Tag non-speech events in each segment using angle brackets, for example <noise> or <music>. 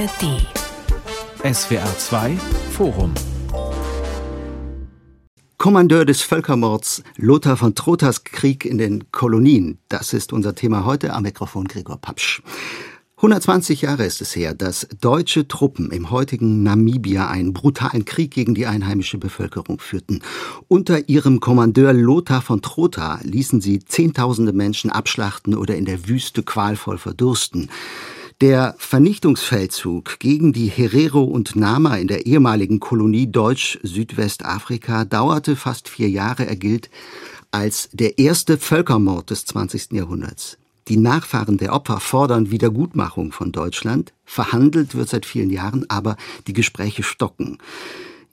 ARD. SWR 2 Forum. Kommandeur des Völkermords Lothar von Trotters Krieg in den Kolonien. Das ist unser Thema heute am Mikrofon Gregor Papsch. 120 Jahre ist es her, dass deutsche Truppen im heutigen Namibia einen brutalen Krieg gegen die einheimische Bevölkerung führten. Unter ihrem Kommandeur Lothar von Trotha ließen sie Zehntausende Menschen abschlachten oder in der Wüste qualvoll verdursten. Der Vernichtungsfeldzug gegen die Herero und Nama in der ehemaligen Kolonie Deutsch-Südwestafrika dauerte fast vier Jahre. Er gilt als der erste Völkermord des 20. Jahrhunderts. Die Nachfahren der Opfer fordern Wiedergutmachung von Deutschland. Verhandelt wird seit vielen Jahren, aber die Gespräche stocken.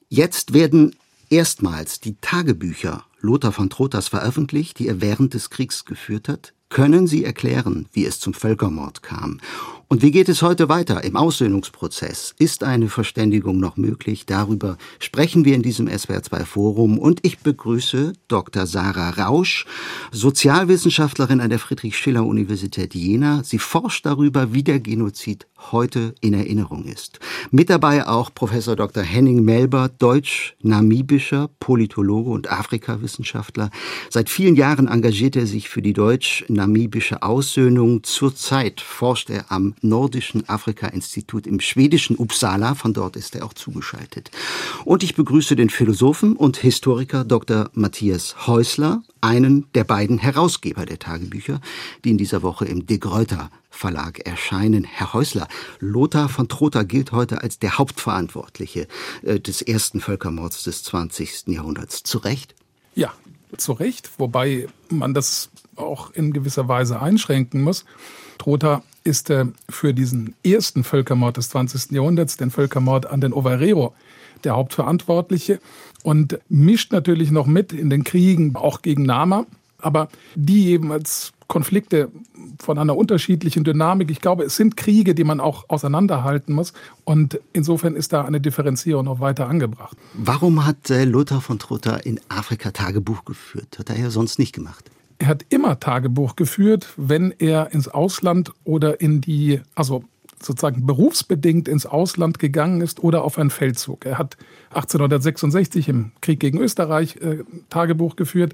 Jetzt werden erstmals die Tagebücher Lothar von Trotas veröffentlicht, die er während des Kriegs geführt hat. Können Sie erklären, wie es zum Völkermord kam? Und wie geht es heute weiter im Aussöhnungsprozess? Ist eine Verständigung noch möglich? Darüber sprechen wir in diesem SWR2 Forum und ich begrüße Dr. Sarah Rausch, Sozialwissenschaftlerin an der Friedrich-Schiller-Universität Jena. Sie forscht darüber, wie der Genozid heute in Erinnerung ist. Mit dabei auch Professor Dr. Henning Melber, deutsch-namibischer Politologe und Afrikawissenschaftler. Seit vielen Jahren engagiert er sich für die deutsch-namibische Aussöhnung. Zurzeit forscht er am Nordischen Afrika-Institut im schwedischen Uppsala. Von dort ist er auch zugeschaltet. Und ich begrüße den Philosophen und Historiker Dr. Matthias Häusler, einen der beiden Herausgeber der Tagebücher, die in dieser Woche im De Gruyter Verlag erscheinen. Herr Häusler, Lothar von Trotha gilt heute als der Hauptverantwortliche äh, des ersten Völkermords des 20. Jahrhunderts. Zu Recht? Ja, zu Recht, wobei man das auch in gewisser Weise einschränken muss. Trotha ist äh, für diesen ersten Völkermord des 20. Jahrhunderts, den Völkermord an den Ovarero, der Hauptverantwortliche und mischt natürlich noch mit in den Kriegen, auch gegen Nama. Aber die jeweils Konflikte von einer unterschiedlichen Dynamik. Ich glaube, es sind Kriege, die man auch auseinanderhalten muss. Und insofern ist da eine Differenzierung noch weiter angebracht. Warum hat äh, Lothar von Trotha in Afrika Tagebuch geführt? Hat er ja sonst nicht gemacht. Er hat immer Tagebuch geführt, wenn er ins Ausland oder in die, also sozusagen berufsbedingt ins Ausland gegangen ist oder auf einen Feldzug. Er hat 1866 im Krieg gegen Österreich äh, Tagebuch geführt.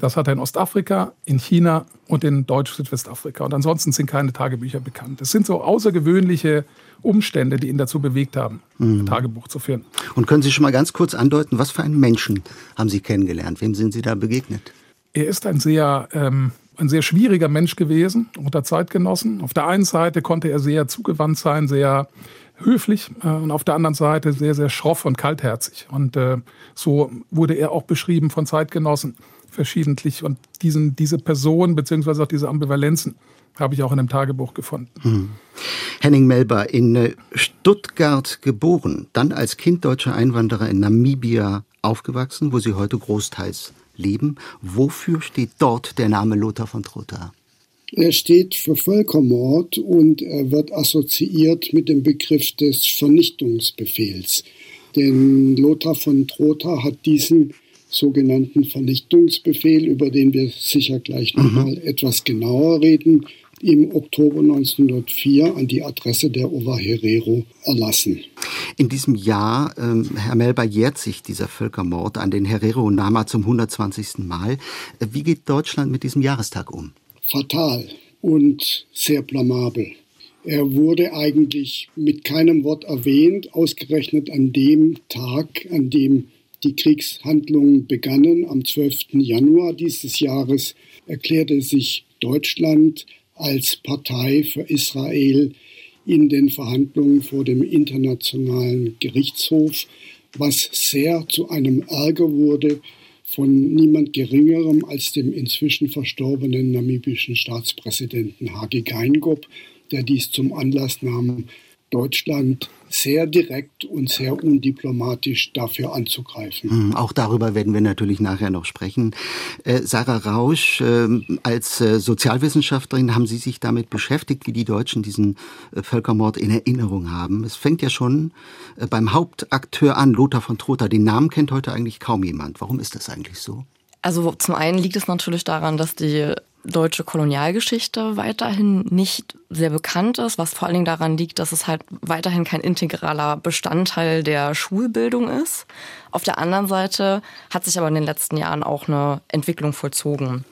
Das hat er in Ostafrika, in China und in Deutsch-Südwestafrika. Und ansonsten sind keine Tagebücher bekannt. Es sind so außergewöhnliche Umstände, die ihn dazu bewegt haben, mhm. Tagebuch zu führen. Und können Sie schon mal ganz kurz andeuten, was für einen Menschen haben Sie kennengelernt? Wem sind Sie da begegnet? Er ist ein sehr, ähm, ein sehr schwieriger Mensch gewesen unter Zeitgenossen. Auf der einen Seite konnte er sehr zugewandt sein, sehr höflich äh, und auf der anderen Seite sehr, sehr schroff und kaltherzig. Und äh, so wurde er auch beschrieben von Zeitgenossen verschiedentlich. Und diesen, diese Person beziehungsweise auch diese Ambivalenzen habe ich auch in einem Tagebuch gefunden. Hm. Henning Melber, in äh, Stuttgart geboren, dann als Kind deutscher Einwanderer in Namibia aufgewachsen, wo Sie heute großteils leben. Wofür steht dort der Name Lothar von Trotha? Er steht für Völkermord und er wird assoziiert mit dem Begriff des Vernichtungsbefehls. Denn Lothar von Trotha hat diesen sogenannten Vernichtungsbefehl, über den wir sicher gleich mhm. nochmal etwas genauer reden, im Oktober 1904 an die Adresse der Ova Herero erlassen. In diesem Jahr, ähm, Herr Melber, jährt sich dieser Völkermord an den Herero und Nama zum 120. Mal. Äh, wie geht Deutschland mit diesem Jahrestag um? Fatal und sehr blamabel. Er wurde eigentlich mit keinem Wort erwähnt, ausgerechnet an dem Tag, an dem die Kriegshandlungen begannen. Am 12. Januar dieses Jahres erklärte sich Deutschland als Partei für Israel in den Verhandlungen vor dem Internationalen Gerichtshof, was sehr zu einem Ärger wurde von niemand Geringerem als dem inzwischen verstorbenen namibischen Staatspräsidenten Hage Geingob, der dies zum Anlass nahm, Deutschland sehr direkt und sehr undiplomatisch dafür anzugreifen. Hm, auch darüber werden wir natürlich nachher noch sprechen. Äh, Sarah Rausch, äh, als äh, Sozialwissenschaftlerin haben Sie sich damit beschäftigt, wie die Deutschen diesen äh, Völkermord in Erinnerung haben. Es fängt ja schon beim Hauptakteur an, Lothar von Trotha. Den Namen kennt heute eigentlich kaum jemand. Warum ist das eigentlich so? Also zum einen liegt es natürlich daran, dass die deutsche Kolonialgeschichte weiterhin nicht sehr bekannt ist, was vor allen Dingen daran liegt, dass es halt weiterhin kein integraler Bestandteil der Schulbildung ist. Auf der anderen Seite hat sich aber in den letzten Jahren auch eine Entwicklung vollzogen.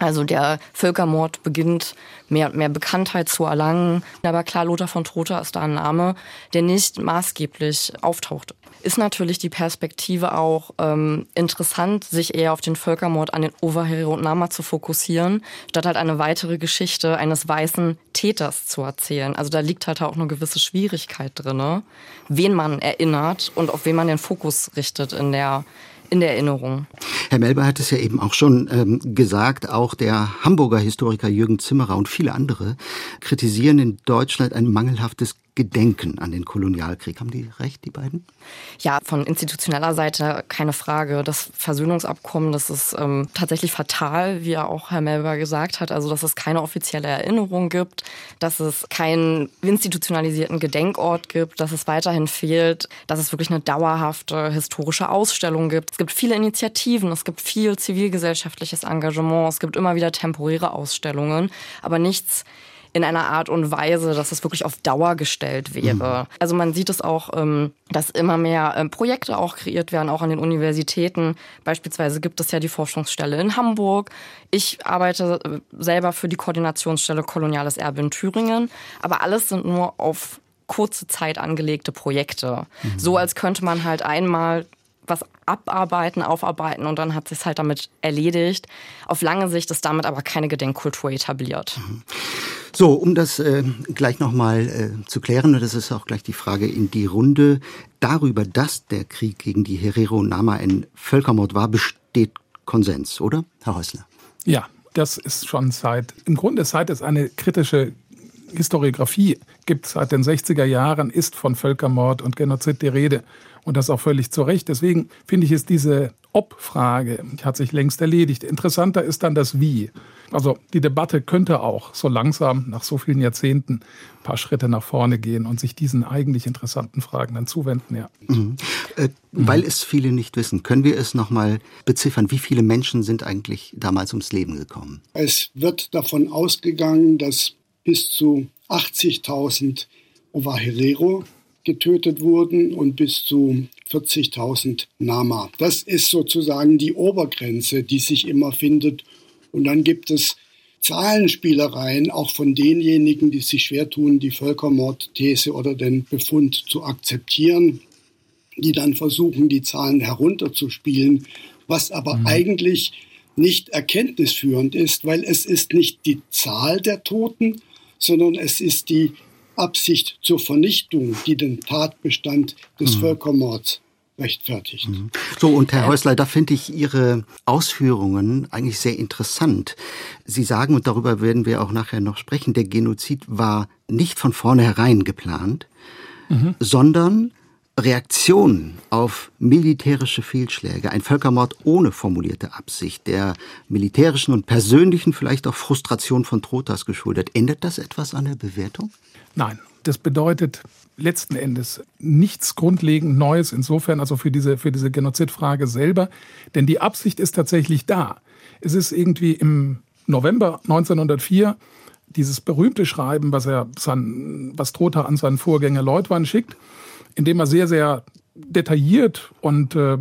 Also der Völkermord beginnt mehr und mehr Bekanntheit zu erlangen. Aber klar, Lothar von Trotha ist da ein Name, der nicht maßgeblich auftaucht ist natürlich die Perspektive auch ähm, interessant, sich eher auf den Völkermord an den Overhere und Nama zu fokussieren, statt halt eine weitere Geschichte eines weißen Täters zu erzählen. Also da liegt halt auch eine gewisse Schwierigkeit drin, wen man erinnert und auf wen man den Fokus richtet in der in der Erinnerung. Herr Melber hat es ja eben auch schon ähm, gesagt, auch der Hamburger Historiker Jürgen Zimmerer und viele andere kritisieren in Deutschland ein mangelhaftes Gedenken an den Kolonialkrieg. Haben die recht, die beiden? Ja, von institutioneller Seite keine Frage. Das Versöhnungsabkommen, das ist ähm, tatsächlich fatal, wie ja auch Herr Melber gesagt hat. Also, dass es keine offizielle Erinnerung gibt, dass es keinen institutionalisierten Gedenkort gibt, dass es weiterhin fehlt, dass es wirklich eine dauerhafte historische Ausstellung gibt. Es gibt viele Initiativen, es gibt viel zivilgesellschaftliches Engagement, es gibt immer wieder temporäre Ausstellungen, aber nichts in einer Art und Weise, dass es wirklich auf Dauer gestellt wäre. Mhm. Also man sieht es auch, ähm, dass immer mehr ähm, Projekte auch kreiert werden, auch an den Universitäten. Beispielsweise gibt es ja die Forschungsstelle in Hamburg. Ich arbeite äh, selber für die Koordinationsstelle Koloniales Erbe in Thüringen. Aber alles sind nur auf kurze Zeit angelegte Projekte. Mhm. So als könnte man halt einmal was abarbeiten, aufarbeiten und dann hat sich halt damit erledigt. Auf lange Sicht ist damit aber keine Gedenkkultur etabliert. Mhm. So, um das äh, gleich nochmal äh, zu klären, und das ist auch gleich die Frage in die Runde, darüber, dass der Krieg gegen die Herero Nama ein Völkermord war, besteht Konsens, oder, Herr Häusler? Ja, das ist schon seit, im Grunde seit es eine kritische Historiografie gibt, seit den 60er Jahren, ist von Völkermord und Genozid die Rede. Und das auch völlig zu Recht. Deswegen finde ich, ist diese Ob-Frage hat sich längst erledigt. Interessanter ist dann das Wie. Also die Debatte könnte auch so langsam nach so vielen Jahrzehnten ein paar Schritte nach vorne gehen und sich diesen eigentlich interessanten Fragen dann zuwenden. Ja. Mhm. Äh, mhm. Weil es viele nicht wissen, können wir es nochmal beziffern. Wie viele Menschen sind eigentlich damals ums Leben gekommen? Es wird davon ausgegangen, dass bis zu 80.000 Ovaherero getötet wurden und bis zu 40.000 Nama. Das ist sozusagen die Obergrenze, die sich immer findet. Und dann gibt es Zahlenspielereien auch von denjenigen, die sich schwer tun, die Völkermordthese oder den Befund zu akzeptieren, die dann versuchen, die Zahlen herunterzuspielen, was aber mhm. eigentlich nicht erkenntnisführend ist, weil es ist nicht die Zahl der Toten, sondern es ist die Absicht zur Vernichtung, die den Tatbestand des mhm. Völkermords rechtfertigt. Mhm. So, und Herr Häusler, da finde ich Ihre Ausführungen eigentlich sehr interessant. Sie sagen, und darüber werden wir auch nachher noch sprechen, der Genozid war nicht von vornherein geplant, mhm. sondern Reaktion auf militärische Fehlschläge, ein Völkermord ohne formulierte Absicht, der militärischen und persönlichen vielleicht auch Frustration von Trotas geschuldet. Ändert das etwas an der Bewertung? Nein, das bedeutet letzten Endes nichts grundlegend Neues insofern, also für diese, für diese Genozidfrage selber, denn die Absicht ist tatsächlich da. Es ist irgendwie im November 1904 dieses berühmte Schreiben, was er sein, was Trotha an seinen Vorgänger Leutwein schickt, indem er sehr, sehr detailliert und äh,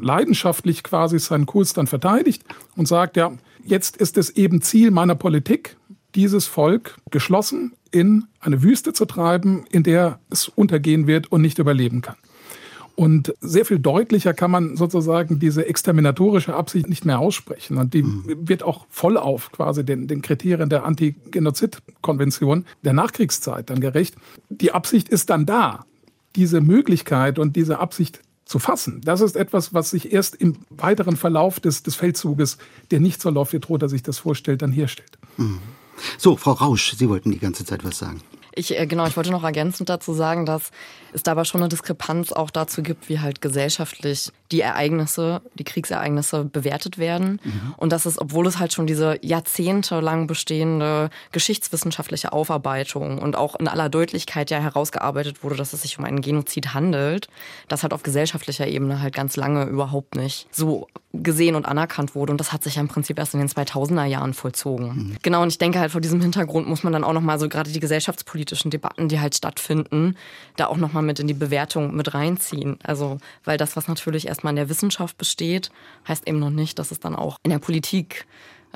leidenschaftlich quasi seinen Kurs dann verteidigt und sagt, ja, jetzt ist es eben Ziel meiner Politik, dieses Volk geschlossen in eine Wüste zu treiben, in der es untergehen wird und nicht überleben kann. Und sehr viel deutlicher kann man sozusagen diese exterminatorische Absicht nicht mehr aussprechen. Und die mhm. wird auch voll auf quasi den, den Kriterien der Anti-Genozid-Konvention der Nachkriegszeit dann gerecht. Die Absicht ist dann da diese Möglichkeit und diese Absicht zu fassen. Das ist etwas, was sich erst im weiteren Verlauf des, des Feldzuges, der nicht so läuft, wie Trotter sich das vorstellt, dann herstellt. Mhm. So, Frau Rausch, Sie wollten die ganze Zeit was sagen. Ich, äh, genau, ich wollte noch ergänzend dazu sagen, dass es dabei schon eine Diskrepanz auch dazu gibt, wie halt gesellschaftlich die Ereignisse, die Kriegsereignisse bewertet werden. Mhm. Und das ist, obwohl es halt schon diese jahrzehntelang bestehende geschichtswissenschaftliche Aufarbeitung und auch in aller Deutlichkeit ja herausgearbeitet wurde, dass es sich um einen Genozid handelt, das halt auf gesellschaftlicher Ebene halt ganz lange überhaupt nicht so gesehen und anerkannt wurde. Und das hat sich ja im Prinzip erst in den 2000er Jahren vollzogen. Mhm. Genau, und ich denke halt vor diesem Hintergrund muss man dann auch nochmal so gerade die gesellschaftspolitischen Debatten, die halt stattfinden, da auch nochmal mit in die Bewertung mit reinziehen. Also, weil das, was natürlich erstmal in der Wissenschaft besteht, heißt eben noch nicht, dass es dann auch in der Politik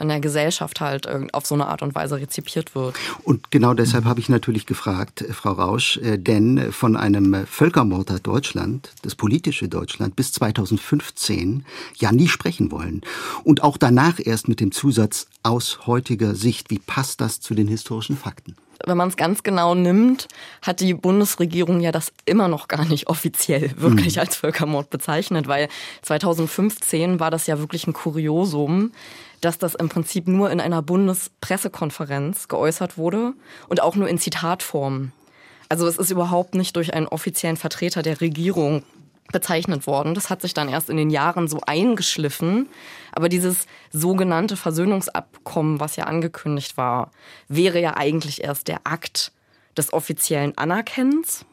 in der Gesellschaft halt auf so eine Art und Weise rezipiert wird. Und genau deshalb habe ich natürlich gefragt, äh, Frau Rausch, äh, denn von einem Völkermord hat Deutschland, das politische Deutschland, bis 2015 ja nie sprechen wollen. Und auch danach erst mit dem Zusatz aus heutiger Sicht. Wie passt das zu den historischen Fakten? Wenn man es ganz genau nimmt, hat die Bundesregierung ja das immer noch gar nicht offiziell <laughs> wirklich mhm. als Völkermord bezeichnet, weil 2015 war das ja wirklich ein Kuriosum, dass das im Prinzip nur in einer Bundespressekonferenz geäußert wurde und auch nur in Zitatform. Also es ist überhaupt nicht durch einen offiziellen Vertreter der Regierung bezeichnet worden. Das hat sich dann erst in den Jahren so eingeschliffen. Aber dieses sogenannte Versöhnungsabkommen, was ja angekündigt war, wäre ja eigentlich erst der Akt des offiziellen Anerkennens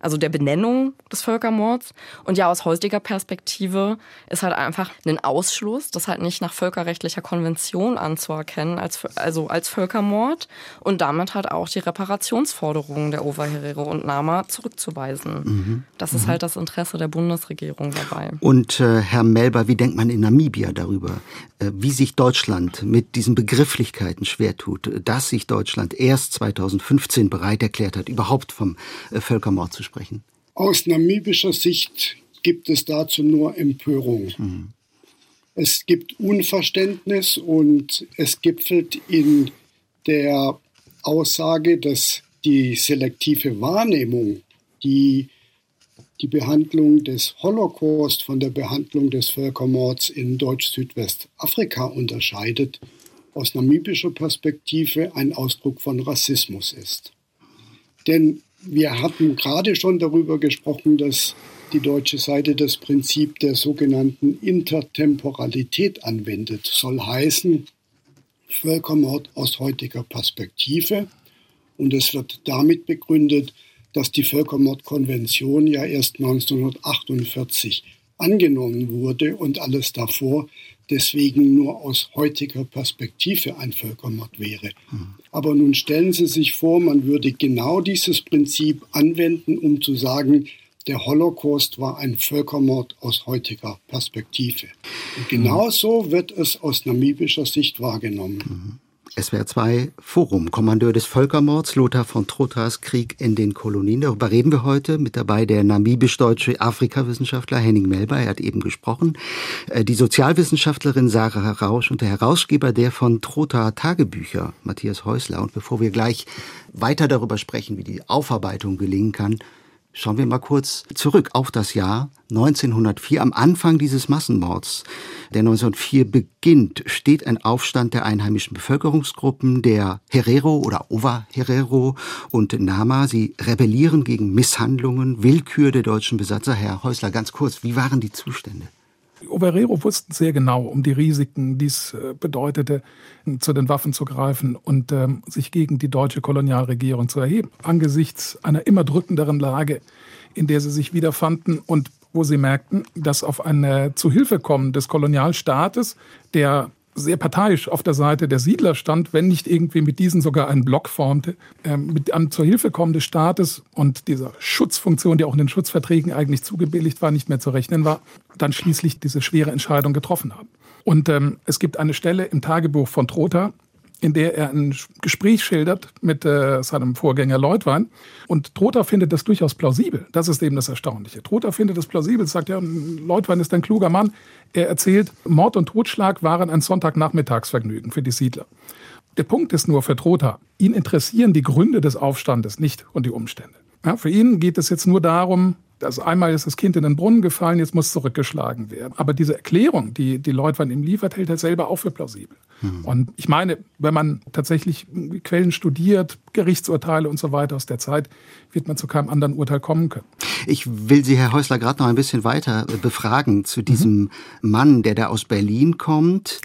also der Benennung des Völkermords. Und ja, aus heutiger Perspektive ist halt einfach ein Ausschluss, das halt nicht nach völkerrechtlicher Konvention anzuerkennen, als, also als Völkermord und damit halt auch die Reparationsforderungen der Oberherero und Nama zurückzuweisen. Mhm. Das ist mhm. halt das Interesse der Bundesregierung dabei. Und äh, Herr Melber, wie denkt man in Namibia darüber, äh, wie sich Deutschland mit diesen Begrifflichkeiten schwer tut, dass sich Deutschland erst 2015 bereit erklärt hat, überhaupt vom äh, Völkermord zu sprechen? Sprechen? Aus namibischer Sicht gibt es dazu nur Empörung. Mhm. Es gibt Unverständnis und es gipfelt in der Aussage, dass die selektive Wahrnehmung, die die Behandlung des Holocaust von der Behandlung des Völkermords in Deutsch-Südwestafrika unterscheidet, aus namibischer Perspektive ein Ausdruck von Rassismus ist. Denn wir hatten gerade schon darüber gesprochen, dass die deutsche Seite das Prinzip der sogenannten Intertemporalität anwendet. Soll heißen, Völkermord aus heutiger Perspektive. Und es wird damit begründet, dass die Völkermordkonvention ja erst 1948 angenommen wurde und alles davor deswegen nur aus heutiger Perspektive ein Völkermord wäre. Mhm. Aber nun stellen Sie sich vor, man würde genau dieses Prinzip anwenden, um zu sagen, der Holocaust war ein Völkermord aus heutiger Perspektive. Und genau so wird es aus namibischer Sicht wahrgenommen. Mhm. SWR 2 Forum, Kommandeur des Völkermords, Lothar von Trottas Krieg in den Kolonien. Darüber reden wir heute. Mit dabei der namibisch-deutsche Afrikawissenschaftler Henning Melber, er hat eben gesprochen. Äh, die Sozialwissenschaftlerin Sarah Rausch und der Herausgeber der von Trotha Tagebücher, Matthias Häusler. Und bevor wir gleich weiter darüber sprechen, wie die Aufarbeitung gelingen kann, Schauen wir mal kurz zurück auf das Jahr 1904. Am Anfang dieses Massenmords, der 1904 beginnt, steht ein Aufstand der einheimischen Bevölkerungsgruppen, der Herero oder Ova Herero und Nama. Sie rebellieren gegen Misshandlungen, Willkür der deutschen Besatzer. Herr Häusler, ganz kurz, wie waren die Zustände? Die Oberero wussten sehr genau um die Risiken, die es äh, bedeutete, zu den Waffen zu greifen und ähm, sich gegen die deutsche Kolonialregierung zu erheben. Angesichts einer immer drückenderen Lage, in der sie sich wiederfanden und wo sie merkten, dass auf ein Zuhilfekommen des Kolonialstaates, der sehr parteiisch auf der Seite der Siedler stand, wenn nicht irgendwie mit diesen sogar einen Block formte, äh, mit einem zur Hilfe kommen des Staates und dieser Schutzfunktion, die auch in den Schutzverträgen eigentlich zugebilligt war, nicht mehr zu rechnen war, dann schließlich diese schwere Entscheidung getroffen haben. Und ähm, es gibt eine Stelle im Tagebuch von Trotha, in der er ein Gespräch schildert mit äh, seinem Vorgänger Leutwein. Und Trotha findet das durchaus plausibel. Das ist eben das Erstaunliche. Trotha findet das plausibel, sagt ja, Leutwein ist ein kluger Mann. Er erzählt, Mord und Totschlag waren ein Sonntagnachmittagsvergnügen für die Siedler. Der Punkt ist nur für Trotha, ihn interessieren die Gründe des Aufstandes nicht und die Umstände. Ja, für ihn geht es jetzt nur darum, Also einmal ist das Kind in den Brunnen gefallen, jetzt muss zurückgeschlagen werden. Aber diese Erklärung, die, die Leutwein ihm liefert, hält er selber auch für plausibel. Mhm. Und ich meine, wenn man tatsächlich Quellen studiert, Gerichtsurteile und so weiter aus der Zeit, wird man zu keinem anderen Urteil kommen können. Ich will Sie, Herr Häusler, gerade noch ein bisschen weiter befragen zu diesem mhm. Mann, der da aus Berlin kommt,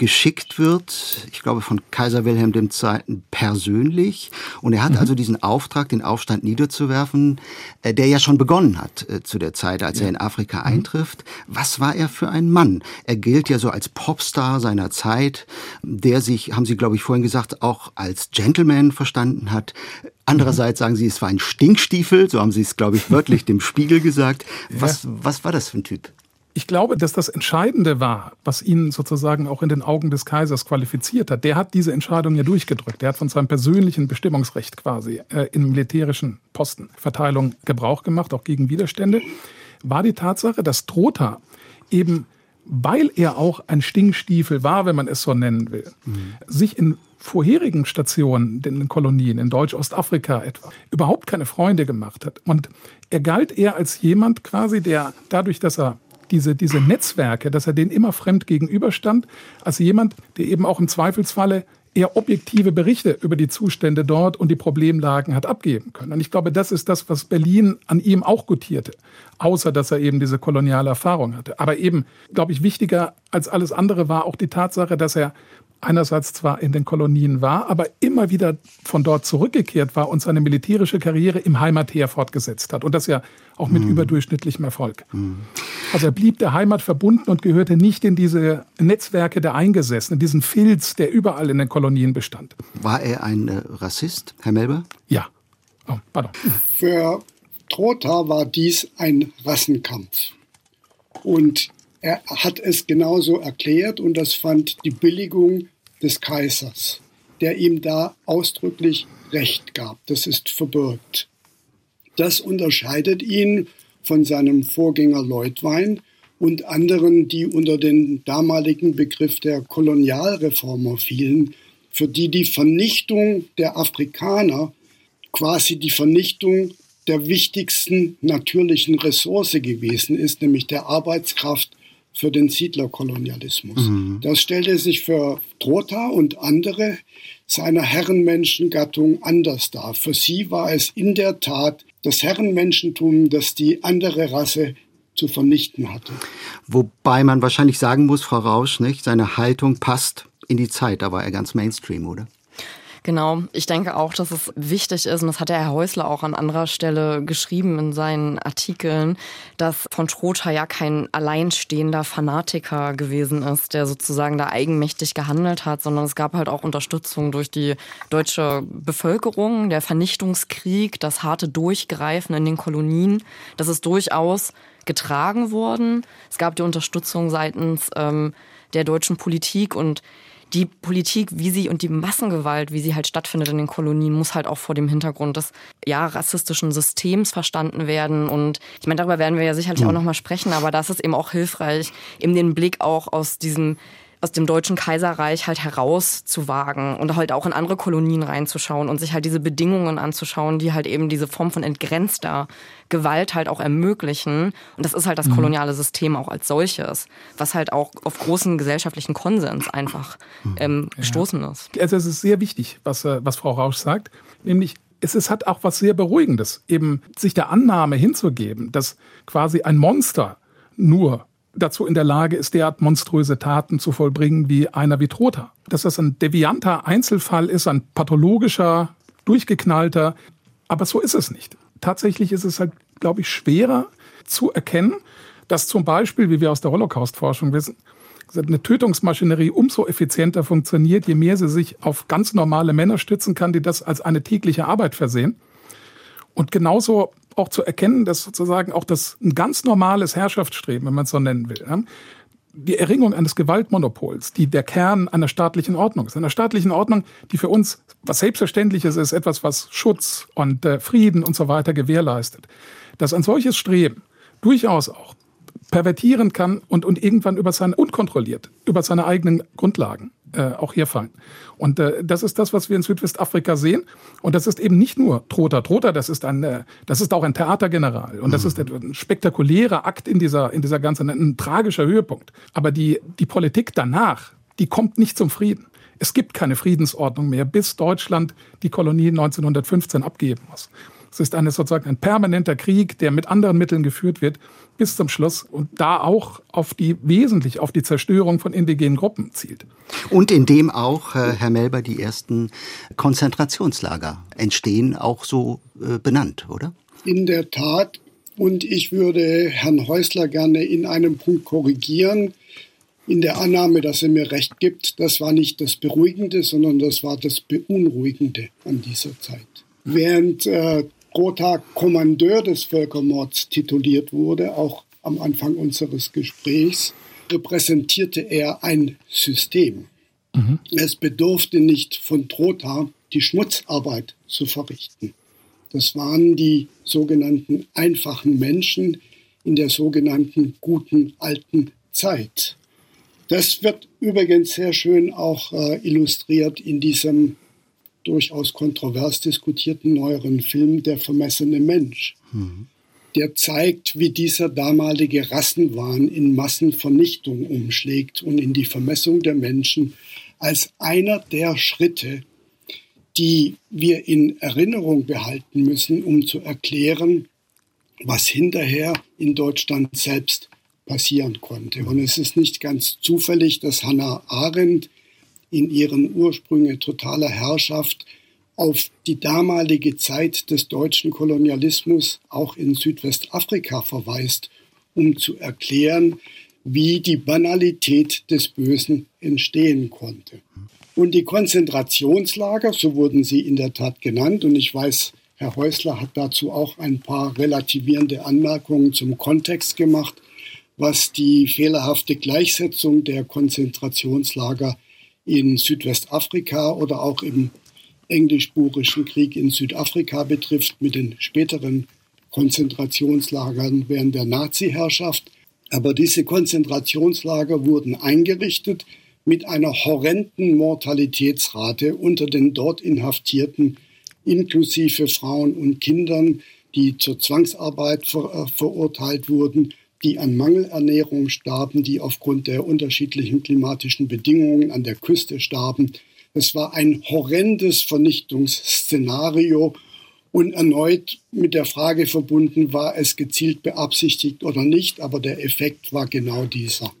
geschickt wird, ich glaube von Kaiser Wilhelm II. persönlich. Und er hat mhm. also diesen Auftrag, den Aufstand niederzuwerfen, äh, der ja schon begonnen hat äh, zu der Zeit, als ja. er in Afrika mhm. eintrifft. Was war er für ein Mann? Er gilt ja so als Popstar seiner Zeit, der sich, haben Sie, glaube ich, vorhin gesagt, auch als Gentleman verstanden hat. Andererseits sagen Sie, es war ein Stinkstiefel, so haben Sie es, glaube ich, wörtlich dem Spiegel gesagt. <laughs> Was, ja. was war das für ein Typ? Ich glaube, dass das Entscheidende war, was ihn sozusagen auch in den Augen des Kaisers qualifiziert hat. Der hat diese Entscheidung ja durchgedrückt. Der hat von seinem persönlichen Bestimmungsrecht quasi äh, in militärischen Postenverteilung Gebrauch gemacht, auch gegen Widerstände. War die Tatsache, dass Trotha eben, weil er auch ein Stinkstiefel war, wenn man es so nennen will, mhm. sich in vorherigen Stationen, in den Kolonien, in Deutsch-Ostafrika etwa, überhaupt keine Freunde gemacht hat. Und er galt eher als jemand quasi, der dadurch, dass er diese, diese Netzwerke, dass er denen immer fremd gegenüberstand, als jemand, der eben auch im Zweifelsfalle eher objektive Berichte über die Zustände dort und die Problemlagen hat abgeben können. Und ich glaube, das ist das, was Berlin an ihm auch gutierte, außer dass er eben diese koloniale Erfahrung hatte. Aber eben, glaube ich, wichtiger als alles andere war auch die Tatsache, dass er einerseits zwar in den Kolonien war, aber immer wieder von dort zurückgekehrt war und seine militärische Karriere im Heimatheer fortgesetzt hat. Und das ja auch mit mhm. überdurchschnittlichem Erfolg. Mhm. Also er blieb der Heimat verbunden und gehörte nicht in diese Netzwerke der Eingesessenen, diesen Filz, der überall in den Kolonien bestand. War er ein äh, Rassist, Herr Melber? Ja. Oh, pardon. Für Trotha war dies ein Rassenkampf. Und er hat es genauso erklärt und das fand die Billigung des Kaisers, der ihm da ausdrücklich Recht gab. Das ist verbürgt. Das unterscheidet ihn von seinem Vorgänger Leutwein und anderen, die unter den damaligen Begriff der Kolonialreformer fielen, für die die Vernichtung der Afrikaner quasi die Vernichtung der wichtigsten natürlichen Ressource gewesen ist, nämlich der Arbeitskraft für den Siedlerkolonialismus. Mhm. Das stellte sich für Trotha und andere seiner Herrenmenschengattung anders dar. Für sie war es in der Tat das Herrenmenschentum, das die andere Rasse zu vernichten hatte. Wobei man wahrscheinlich sagen muss, Frau Rausch, nicht, seine Haltung passt in die Zeit, da war er ganz Mainstream, oder? Genau, ich denke auch, dass es wichtig ist, und das hat der Herr Häusler auch an anderer Stelle geschrieben in seinen Artikeln, dass von Trotha ja kein alleinstehender Fanatiker gewesen ist, der sozusagen da eigenmächtig gehandelt hat, sondern es gab halt auch Unterstützung durch die deutsche Bevölkerung, der Vernichtungskrieg, das harte Durchgreifen in den Kolonien, das ist durchaus getragen worden. Es gab die Unterstützung seitens ähm, der deutschen Politik und die Politik, wie sie und die Massengewalt, wie sie halt stattfindet in den Kolonien, muss halt auch vor dem Hintergrund des ja rassistischen Systems verstanden werden. Und ich meine, darüber werden wir ja sicherlich mhm. auch nochmal sprechen, aber das ist eben auch hilfreich, eben den Blick auch aus diesem aus dem deutschen Kaiserreich halt herauszuwagen und halt auch in andere Kolonien reinzuschauen und sich halt diese Bedingungen anzuschauen, die halt eben diese Form von entgrenzter Gewalt halt auch ermöglichen. Und das ist halt das mhm. koloniale System auch als solches, was halt auch auf großen gesellschaftlichen Konsens einfach mhm. ähm, gestoßen ja. ist. Also es ist sehr wichtig, was, äh, was Frau Rausch sagt, nämlich es ist, hat auch was sehr Beruhigendes, eben sich der Annahme hinzugeben, dass quasi ein Monster nur dazu in der Lage ist, derart monströse Taten zu vollbringen wie einer wie Trotha. Dass das ein devianter Einzelfall ist, ein pathologischer, durchgeknallter, aber so ist es nicht. Tatsächlich ist es halt, glaube ich, schwerer zu erkennen, dass zum Beispiel, wie wir aus der Holocaust-Forschung wissen, eine Tötungsmaschinerie umso effizienter funktioniert, je mehr sie sich auf ganz normale Männer stützen kann, die das als eine tägliche Arbeit versehen. Und genauso auch zu erkennen, dass sozusagen auch das ein ganz normales Herrschaftsstreben, wenn man es so nennen will, die Erringung eines Gewaltmonopols, die der Kern einer staatlichen Ordnung ist. Einer staatlichen Ordnung, die für uns was Selbstverständliches ist, etwas, was Schutz und äh, Frieden und so weiter gewährleistet. Dass ein solches Streben durchaus auch pervertieren kann und, und irgendwann über seine, unkontrolliert, über seine eigenen Grundlagen äh, auch hier fallen. Und äh, das ist das, was wir in Südwestafrika sehen. Und das ist eben nicht nur Trota. Trota, das ist ein, äh, das ist auch ein Theatergeneral. Und das ist ein spektakulärer Akt in dieser, in dieser ganzen, ein tragischer Höhepunkt. Aber die, die Politik danach, die kommt nicht zum Frieden. Es gibt keine Friedensordnung mehr, bis Deutschland die Kolonie 1915 abgeben muss. Es ist eine, sozusagen ein permanenter Krieg, der mit anderen Mitteln geführt wird, bis zum Schluss und da auch auf die, wesentlich auf die Zerstörung von indigenen Gruppen zielt. Und in dem auch, äh, Herr Melber, die ersten Konzentrationslager entstehen, auch so äh, benannt, oder? In der Tat. Und ich würde Herrn Häusler gerne in einem Punkt korrigieren in der Annahme, dass er mir recht gibt, das war nicht das Beruhigende, sondern das war das Beunruhigende an dieser Zeit. Während äh, Rotha Kommandeur des Völkermords tituliert wurde, auch am Anfang unseres Gesprächs, repräsentierte er ein System. Mhm. Es bedurfte nicht von Trotha, die Schmutzarbeit zu verrichten. Das waren die sogenannten einfachen Menschen in der sogenannten guten alten Zeit. Das wird übrigens sehr schön auch äh, illustriert in diesem durchaus kontrovers diskutierten neueren Film Der vermessene Mensch. Mhm. Der zeigt, wie dieser damalige Rassenwahn in Massenvernichtung umschlägt und in die Vermessung der Menschen als einer der Schritte, die wir in Erinnerung behalten müssen, um zu erklären, was hinterher in Deutschland selbst passieren konnte. Und es ist nicht ganz zufällig, dass Hannah Arendt in ihren Ursprüngen totaler Herrschaft auf die damalige Zeit des deutschen Kolonialismus auch in Südwestafrika verweist, um zu erklären, wie die Banalität des Bösen entstehen konnte. Und die Konzentrationslager, so wurden sie in der Tat genannt, und ich weiß, Herr Häusler hat dazu auch ein paar relativierende Anmerkungen zum Kontext gemacht, was die fehlerhafte Gleichsetzung der Konzentrationslager in Südwestafrika oder auch im englischburischen Krieg in Südafrika betrifft, mit den späteren Konzentrationslagern während der Nazi-Herrschaft. Aber diese Konzentrationslager wurden eingerichtet mit einer horrenden Mortalitätsrate unter den dort Inhaftierten, inklusive Frauen und Kindern, die zur Zwangsarbeit ver äh, verurteilt wurden die an Mangelernährung starben, die aufgrund der unterschiedlichen klimatischen Bedingungen an der Küste starben. Es war ein horrendes Vernichtungsszenario und erneut mit der Frage verbunden, war es gezielt beabsichtigt oder nicht, aber der Effekt war genau dieser.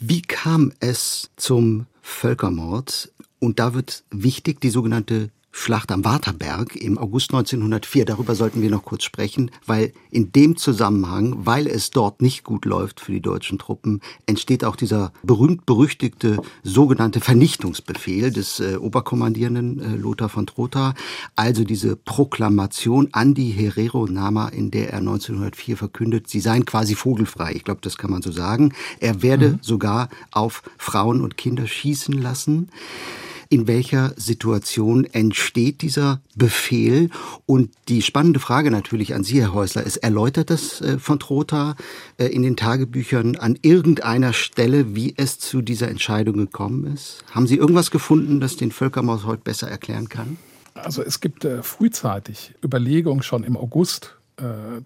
Wie kam es zum Völkermord? Und da wird wichtig die sogenannte Schlacht am Waterberg im August 1904. Darüber sollten wir noch kurz sprechen, weil in dem Zusammenhang, weil es dort nicht gut läuft für die deutschen Truppen, entsteht auch dieser berühmt-berüchtigte sogenannte Vernichtungsbefehl des äh, Oberkommandierenden äh, Lothar von Trotha. Also diese Proklamation an die Herero Nama, in der er 1904 verkündet, sie seien quasi vogelfrei. Ich glaube, das kann man so sagen. Er werde mhm. sogar auf Frauen und Kinder schießen lassen in welcher Situation entsteht dieser Befehl? Und die spannende Frage natürlich an Sie, Herr Häusler, ist, erläutert das äh, von Trotha äh, in den Tagebüchern an irgendeiner Stelle, wie es zu dieser Entscheidung gekommen ist? Haben Sie irgendwas gefunden, das den Völkermord heute besser erklären kann? Also es gibt äh, frühzeitig Überlegungen schon im August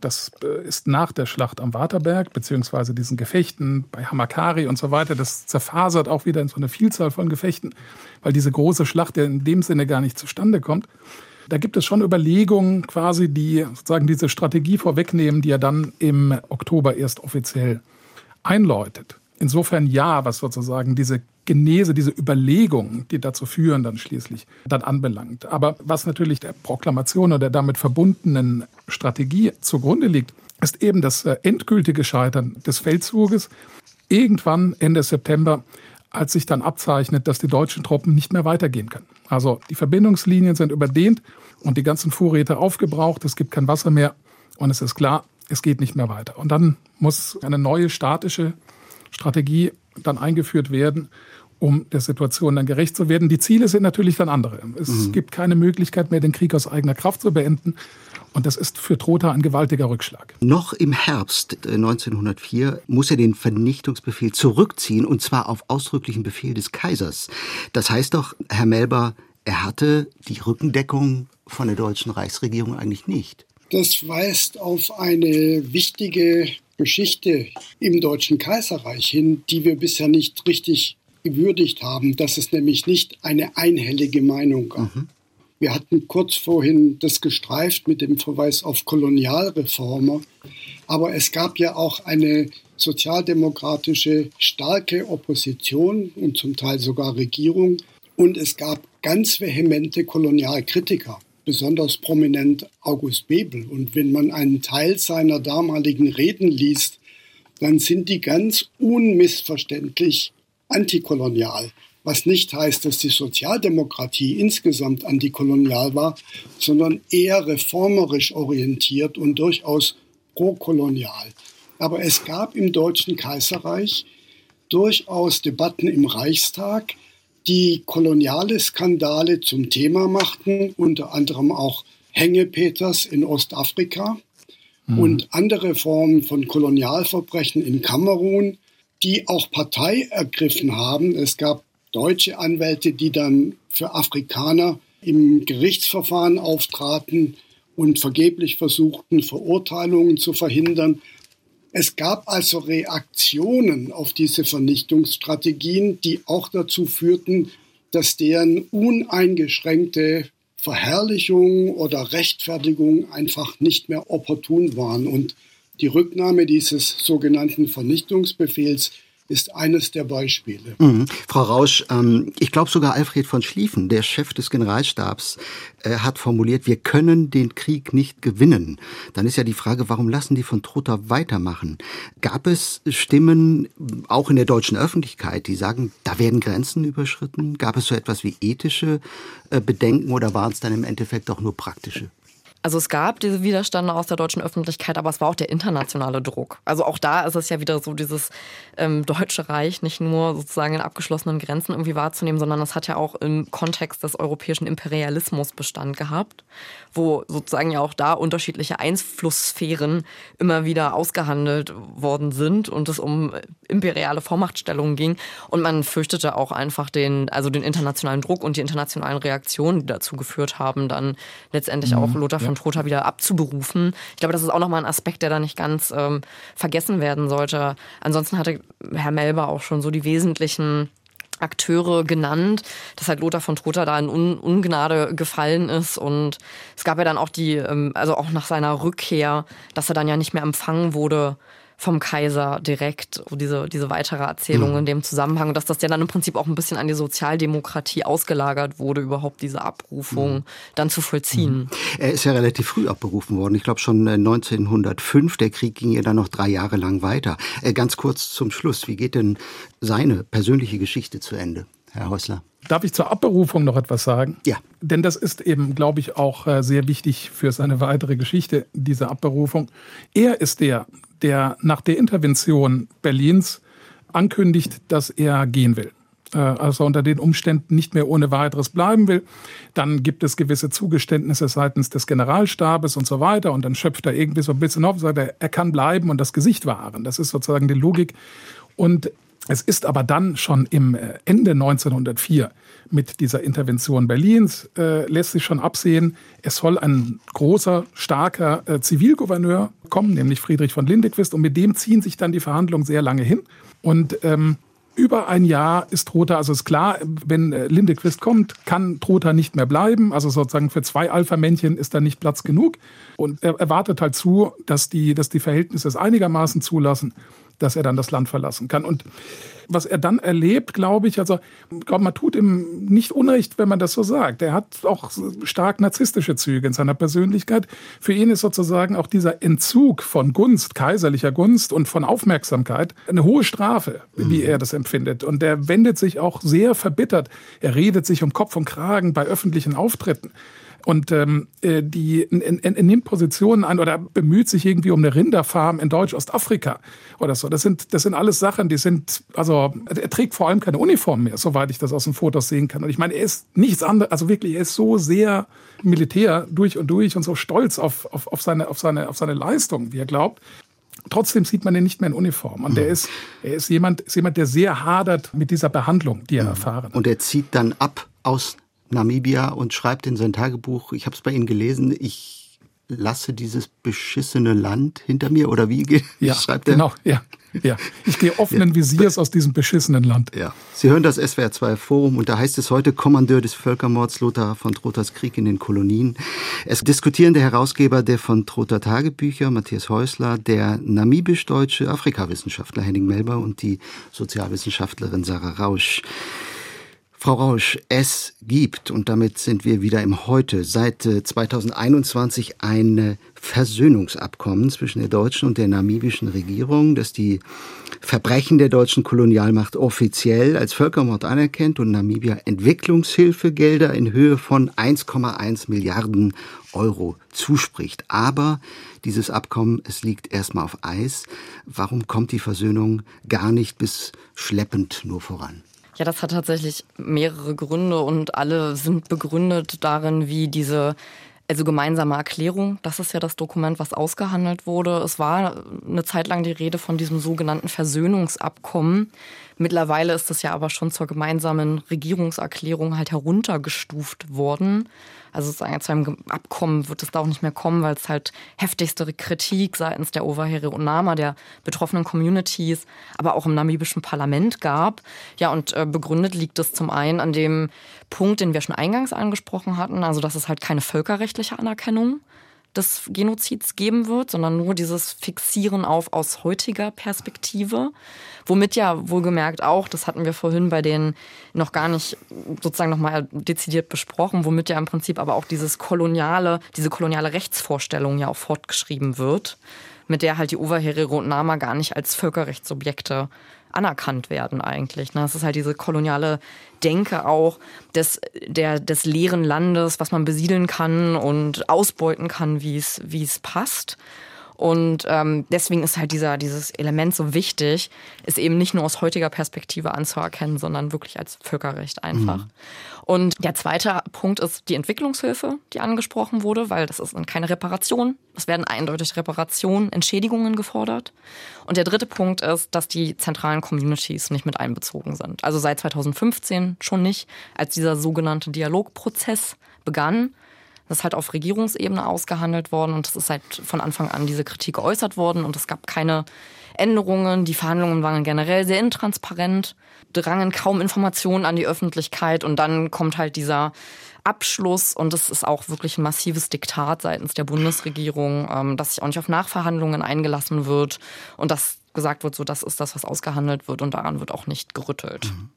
das äh, ist nach der Schlacht am Waterberg, beziehungsweise diesen Gefechten bei Hamakari und so weiter, das zerfasert auch wieder in so eine Vielzahl von Gefechten, weil diese große Schlacht ja in dem Sinne gar nicht zustande kommt. Da gibt es schon Überlegungen, quasi, die sozusagen diese Strategie vorwegnehmen, die er dann im Oktober erst offiziell einläutet. Insofern ja, was sozusagen diese Genese, diese Überlegungen, die dazu führen, dann schließlich dann anbelangt. Aber was natürlich der Proklamation oder der damit verbundenen Strategie zugrunde liegt, ist eben das äh, endgültige Scheitern des Feldzuges irgendwann Ende September, als sich dann abzeichnet, dass die deutschen Truppen nicht mehr weitergehen können. Also die Verbindungslinien sind überdehnt und die ganzen Vorräte aufgebraucht, es gibt kein Wasser mehr und es ist klar, es geht nicht mehr weiter. Und dann muss eine neue statische Strategie dann eingeführt werden, um der Situation dann gerecht zu werden. Die Ziele sind natürlich dann andere. Es mhm. gibt keine Möglichkeit mehr, den Krieg aus eigener Kraft zu beenden. Und das ist für Trotha ein gewaltiger Rückschlag. Noch im Herbst 1904 äh, muss er den Vernichtungsbefehl zurückziehen, und zwar auf ausdrücklichen Befehl des Kaisers. Das heißt doch, Herr Melber, er hatte die Rückendeckung von der deutschen Reichsregierung eigentlich nicht. Das weist auf eine wichtige Geschichte im Deutschen Kaiserreich hin, die wir bisher nicht richtig gewürdigt haben, dass es nämlich nicht eine einhellige Meinung gab. Mhm. Wir hatten kurz vorhin das gestreift mit dem Verweis auf Kolonialreformer, aber es gab ja auch eine sozialdemokratische starke Opposition und zum Teil sogar Regierung und es gab ganz vehemente Kolonialkritiker, besonders prominent August Bebel. Und wenn man einen Teil seiner damaligen Reden liest, dann sind die ganz unmissverständlich antikolonial was nicht heißt, dass die Sozialdemokratie insgesamt antikolonial war, sondern eher reformerisch orientiert und durchaus prokolonial. Aber es gab im Deutschen Kaiserreich durchaus Debatten im Reichstag, die koloniale Skandale zum Thema machten, unter anderem auch Hängepeters in Ostafrika mhm. und andere Formen von Kolonialverbrechen in Kamerun, die auch Partei ergriffen haben. Es gab deutsche Anwälte, die dann für Afrikaner im Gerichtsverfahren auftraten und vergeblich versuchten, Verurteilungen zu verhindern. Es gab also Reaktionen auf diese Vernichtungsstrategien, die auch dazu führten, dass deren uneingeschränkte Verherrlichung oder Rechtfertigung einfach nicht mehr opportun waren. Und die Rücknahme dieses sogenannten Vernichtungsbefehls ist eines der Beispiele. Mhm. Frau Rausch, ähm, ich glaube sogar Alfred von Schlieffen, der Chef des Generalstabs, äh, hat formuliert, wir können den Krieg nicht gewinnen. Dann ist ja die Frage, warum lassen die von Trotha weitermachen? Gab es Stimmen, auch in der deutschen Öffentlichkeit, die sagen, da werden Grenzen überschritten? Gab es so etwas wie ethische äh, Bedenken oder waren es dann im Endeffekt auch nur praktische? Also es gab diese Widerstände aus der deutschen Öffentlichkeit, aber es war auch der internationale Druck. Also auch da ist es ja wieder so dieses ähm, Deutsche Reich nicht nur sozusagen in abgeschlossenen Grenzen irgendwie wahrzunehmen, sondern es hat ja auch im Kontext des europäischen Imperialismus Bestand gehabt, wo sozusagen ja auch da unterschiedliche Einflusssphären immer wieder ausgehandelt worden sind und es um imperiale Vormachtstellungen ging. Und man fürchtete auch einfach den, also den internationalen Druck und die internationalen Reaktionen, die dazu geführt haben, dann letztendlich mhm. auch Lothar von Trotha wieder abzuberufen. Ich glaube, das ist auch nochmal ein Aspekt, der da nicht ganz ähm, vergessen werden sollte. Ansonsten hatte Herr Melber auch schon so die wesentlichen Akteure genannt, dass halt Lothar von Trotha da in Un Ungnade gefallen ist und es gab ja dann auch die, ähm, also auch nach seiner Rückkehr, dass er dann ja nicht mehr empfangen wurde vom Kaiser direkt, diese, diese weitere Erzählung mhm. in dem Zusammenhang, dass das ja dann im Prinzip auch ein bisschen an die Sozialdemokratie ausgelagert wurde, überhaupt diese Abrufung mhm. dann zu vollziehen. Mhm. Er ist ja relativ früh abberufen worden, ich glaube schon 1905. Äh, Der Krieg ging ja dann noch drei Jahre lang weiter. Äh, ganz kurz zum Schluss, wie geht denn seine persönliche Geschichte zu Ende, Herr Häusler? Darf ich zur Abberufung noch etwas sagen? Ja. Denn das ist eben, glaube ich, auch äh, sehr wichtig für seine weitere Geschichte, diese Abberufung. Er ist der, der nach der Intervention Berlins ankündigt, dass er gehen will. Äh, also unter den Umständen nicht mehr ohne weiteres bleiben will. Dann gibt es gewisse Zugeständnisse seitens des Generalstabes und so weiter. Und dann schöpft er irgendwie so ein bisschen auf, sagt er, er kann bleiben und das Gesicht wahren. Das ist sozusagen die Logik. Und es ist aber dann schon im äh, Ende 1904 mit dieser Intervention Berlins äh, lässt sich schon absehen, es soll ein großer, starker äh, Zivilgouverneur kommen, nämlich Friedrich von Lindequist. Und mit dem ziehen sich dann die Verhandlungen sehr lange hin. Und ähm, über ein Jahr ist Trotha, also ist klar, wenn äh, Lindequist kommt, kann Trotha nicht mehr bleiben. Also sozusagen für zwei Alpha-Männchen ist da nicht Platz genug. Und er erwartet halt zu, dass die, dass die Verhältnisse es einigermaßen zulassen, dass er dann das Land verlassen kann. Und was er dann erlebt, glaube ich, also ich glaube, man tut ihm nicht Unrecht, wenn man das so sagt. Er hat auch stark narzisstische Züge in seiner Persönlichkeit. Für ihn ist sozusagen auch dieser Entzug von Gunst, kaiserlicher Gunst und von Aufmerksamkeit eine hohe Strafe, wie er das empfindet. Und er wendet sich auch sehr verbittert. Er redet sich um Kopf und Kragen bei öffentlichen Auftritten. Und ähm, äh, die nimmt Positionen ein oder bemüht sich irgendwie um eine Rinderfarm in Deutsch-Ostafrika oder so. Das sind, das sind alles Sachen, die sind, also er trägt vor allem keine Uniform mehr, soweit ich das aus den Fotos sehen kann. Und ich meine, er ist nichts anderes, also wirklich, er ist so sehr Militär durch und durch und so stolz auf, auf, auf, seine, auf, seine, auf seine Leistung, wie er glaubt. Trotzdem sieht man ihn nicht mehr in Uniform. Und mhm. der ist, er ist jemand, ist jemand, der sehr hadert mit dieser Behandlung, die er mhm. erfahren hat. Und er zieht dann ab aus Namibia und schreibt in sein Tagebuch, ich habe es bei Ihnen gelesen, ich lasse dieses beschissene Land hinter mir oder wie ja, <laughs> schreibt er? Genau, ja. Ja, ich gehe offenen Visiers aus diesem beschissenen Land. Ja. Sie hören das SWR 2 Forum und da heißt es heute Kommandeur des Völkermords Lothar von Trotters Krieg in den Kolonien. Es diskutieren der Herausgeber der von Trotter Tagebücher, Matthias Häusler, der namibisch-deutsche Afrikawissenschaftler Henning Melber und die Sozialwissenschaftlerin Sarah Rausch. Frau Rausch, es gibt, und damit sind wir wieder im Heute, seit 2021 äh, ein Versöhnungsabkommen zwischen der deutschen und der namibischen Regierung, das die Verbrechen der deutschen Kolonialmacht offiziell als Völkermord anerkennt und Namibia Entwicklungshilfegelder in Höhe von 1,1 Milliarden Euro zuspricht. Aber dieses Abkommen, es liegt erstmal auf Eis. Warum kommt die Versöhnung gar nicht bis schleppend nur voran? Ja, das hat tatsächlich mehrere Gründe und alle sind begründet darin, wie diese also gemeinsame Erklärung, das ist ja das Dokument, was ausgehandelt wurde. Es war eine Zeit lang die Rede von diesem sogenannten Versöhnungsabkommen. Mittlerweile ist es ja aber schon zur gemeinsamen Regierungserklärung halt heruntergestuft worden. Also zu einem Abkommen wird es da auch nicht mehr kommen, weil es halt heftigste Kritik seitens der Overhere und Nama, der betroffenen Communities, aber auch im namibischen Parlament gab. Ja, und äh, begründet liegt es zum einen an dem Punkt, den wir schon eingangs angesprochen hatten, also dass es halt keine völkerrechtliche Anerkennung des Genozids geben wird, sondern nur dieses Fixieren auf aus heutiger Perspektive. Womit ja wohlgemerkt auch, das hatten wir vorhin bei denen noch gar nicht sozusagen nochmal dezidiert besprochen, womit ja im Prinzip aber auch dieses koloniale, diese koloniale Rechtsvorstellung ja auch fortgeschrieben wird, mit der halt die Oberherero und Nama gar nicht als Völkerrechtsobjekte anerkannt werden eigentlich. Das ne? ist halt diese koloniale Denke auch des, der, des leeren Landes, was man besiedeln kann und ausbeuten kann, wie es, es passt. Und ähm, deswegen ist halt dieser, dieses Element so wichtig, ist eben nicht nur aus heutiger Perspektive anzuerkennen, sondern wirklich als Völkerrecht einfach. Mhm. Und der zweite Punkt ist die Entwicklungshilfe, die angesprochen wurde, weil das ist keine Reparation. Es werden eindeutig Reparationen, Entschädigungen gefordert. Und der dritte Punkt ist, dass die zentralen Communities nicht mit einbezogen sind. Also seit 2015 schon nicht, als dieser sogenannte Dialogprozess begann das ist halt auf Regierungsebene ausgehandelt worden und es ist halt von Anfang an diese Kritik geäußert worden und es gab keine Änderungen. Die Verhandlungen waren generell sehr intransparent, drangen kaum Informationen an die Öffentlichkeit und dann kommt halt dieser Abschluss und es ist auch wirklich ein massives Diktat seitens der Bundesregierung, ähm, dass sich auch nicht auf Nachverhandlungen eingelassen wird und dass gesagt wird, so das ist das, was ausgehandelt wird und daran wird auch nicht gerüttelt. Mhm.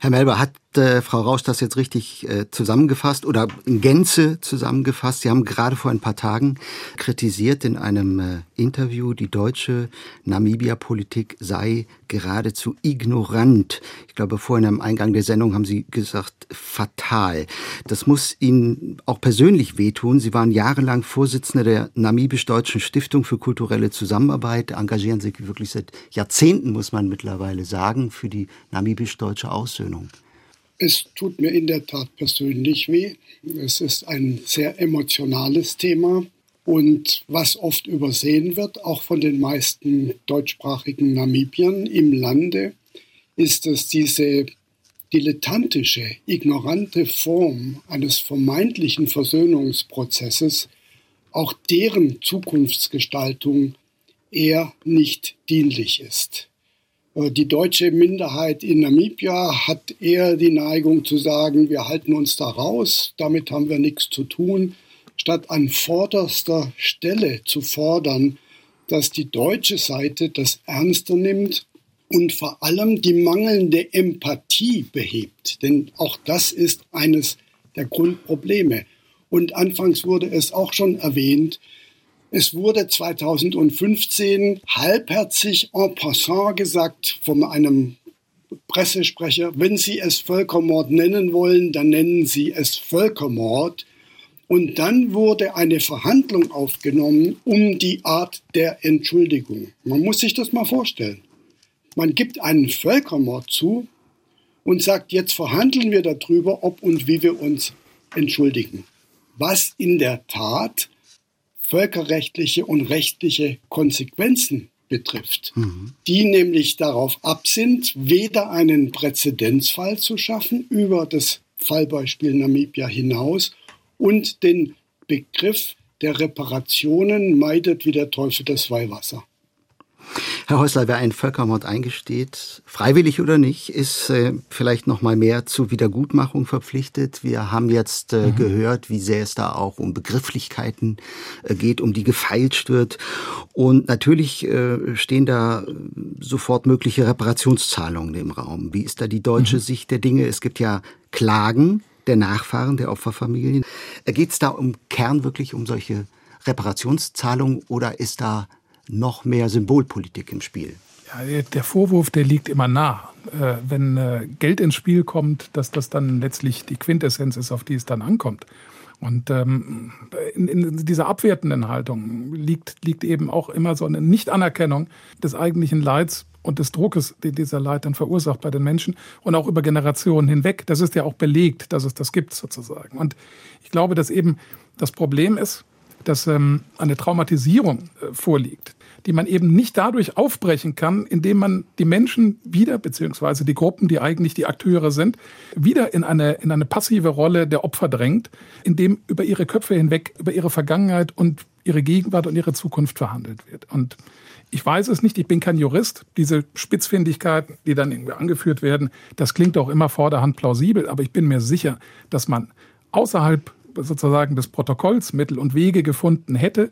Herr Melber, hat äh, Frau Rausch das jetzt richtig äh, zusammengefasst oder in Gänze zusammengefasst? Sie haben gerade vor ein paar Tagen kritisiert in einem äh, Interview, die deutsche Namibia-Politik sei geradezu ignorant. Ich glaube, vorhin am Eingang der Sendung haben Sie gesagt, fatal. Das muss Ihnen auch persönlich wehtun. Sie waren jahrelang Vorsitzende der namibisch-deutschen Stiftung für kulturelle Zusammenarbeit, engagieren sich wirklich seit Jahrzehnten, muss man mittlerweile sagen, für die namibisch-deutsche Aussöhnung. Es tut mir in der Tat persönlich weh. Es ist ein sehr emotionales Thema. Und was oft übersehen wird, auch von den meisten deutschsprachigen Namibiern im Lande, ist, dass diese dilettantische, ignorante Form eines vermeintlichen Versöhnungsprozesses auch deren Zukunftsgestaltung eher nicht dienlich ist. Äh, die deutsche Minderheit in Namibia hat eher die Neigung zu sagen, wir halten uns da raus, damit haben wir nichts zu tun, statt an vorderster Stelle zu fordern, dass die deutsche Seite das ernster nimmt und vor allem die mangelnde Empathie behebt. Denn auch das ist eines der Grundprobleme. Und anfangs wurde es auch schon erwähnt, es wurde 2015 halbherzig en passant gesagt von einem Pressesprecher, wenn Sie es Völkermord nennen wollen, dann nennen Sie es Völkermord. Und dann wurde eine Verhandlung aufgenommen um die Art der Entschuldigung. Man muss sich das mal vorstellen. Man gibt einen Völkermord zu und sagt, jetzt verhandeln wir darüber, ob und wie wir uns entschuldigen. Was in der Tat völkerrechtliche und rechtliche Konsequenzen betrifft, mhm. die nämlich darauf ab sind, weder einen Präzedenzfall zu schaffen über das Fallbeispiel Namibia hinaus und den Begriff der Reparationen meidet wie der Teufel das Weihwasser. Herr Häusler, wer einen Völkermord eingesteht, freiwillig oder nicht, ist äh, vielleicht noch mal mehr zur Wiedergutmachung verpflichtet. Wir haben jetzt äh, mhm. gehört, wie sehr es da auch um Begrifflichkeiten äh, geht, um die gefeilscht wird. Und natürlich äh, stehen da äh, sofort mögliche Reparationszahlungen im Raum. Wie ist da die deutsche mhm. Sicht der Dinge? Es gibt ja Klagen der Nachfahren der Opferfamilien. Äh, geht es da um Kern wirklich um solche Reparationszahlungen oder ist da noch mehr Symbolpolitik im Spiel. Ja, der Vorwurf, der liegt immer nah. Äh, wenn äh, Geld ins Spiel kommt, dass das dann letztlich die Quintessenz ist, auf die es dann ankommt. Und ähm, in, dieser abwertenden Haltung liegt, liegt eben auch immer so eine Nichtanerkennung des eigentlichen Leids und des Druckes, den dieser Leid dann verursacht bei den Menschen und auch über Generationen hinweg. Das ist ja auch belegt, dass es das gibt sozusagen. Und ich glaube, dass eben das Problem ist, dass ähm, eine Traumatisierung äh, vorliegt, die man eben nicht dadurch aufbrechen kann, indem man die Menschen wieder, beziehungsweise die Gruppen, die eigentlich die Akteure sind, wieder in eine, in eine passive Rolle der Opfer drängt, indem über ihre Köpfe hinweg, über ihre Vergangenheit und ihre Gegenwart und ihre Zukunft verhandelt wird. Und ich weiß es nicht, ich bin kein Jurist. Diese Spitzfindigkeiten, die dann irgendwie angeführt werden, das klingt auch immer vorderhand plausibel, aber ich bin mir sicher, dass man außerhalb sozusagen des Protokolls Mittel und Wege gefunden hätte,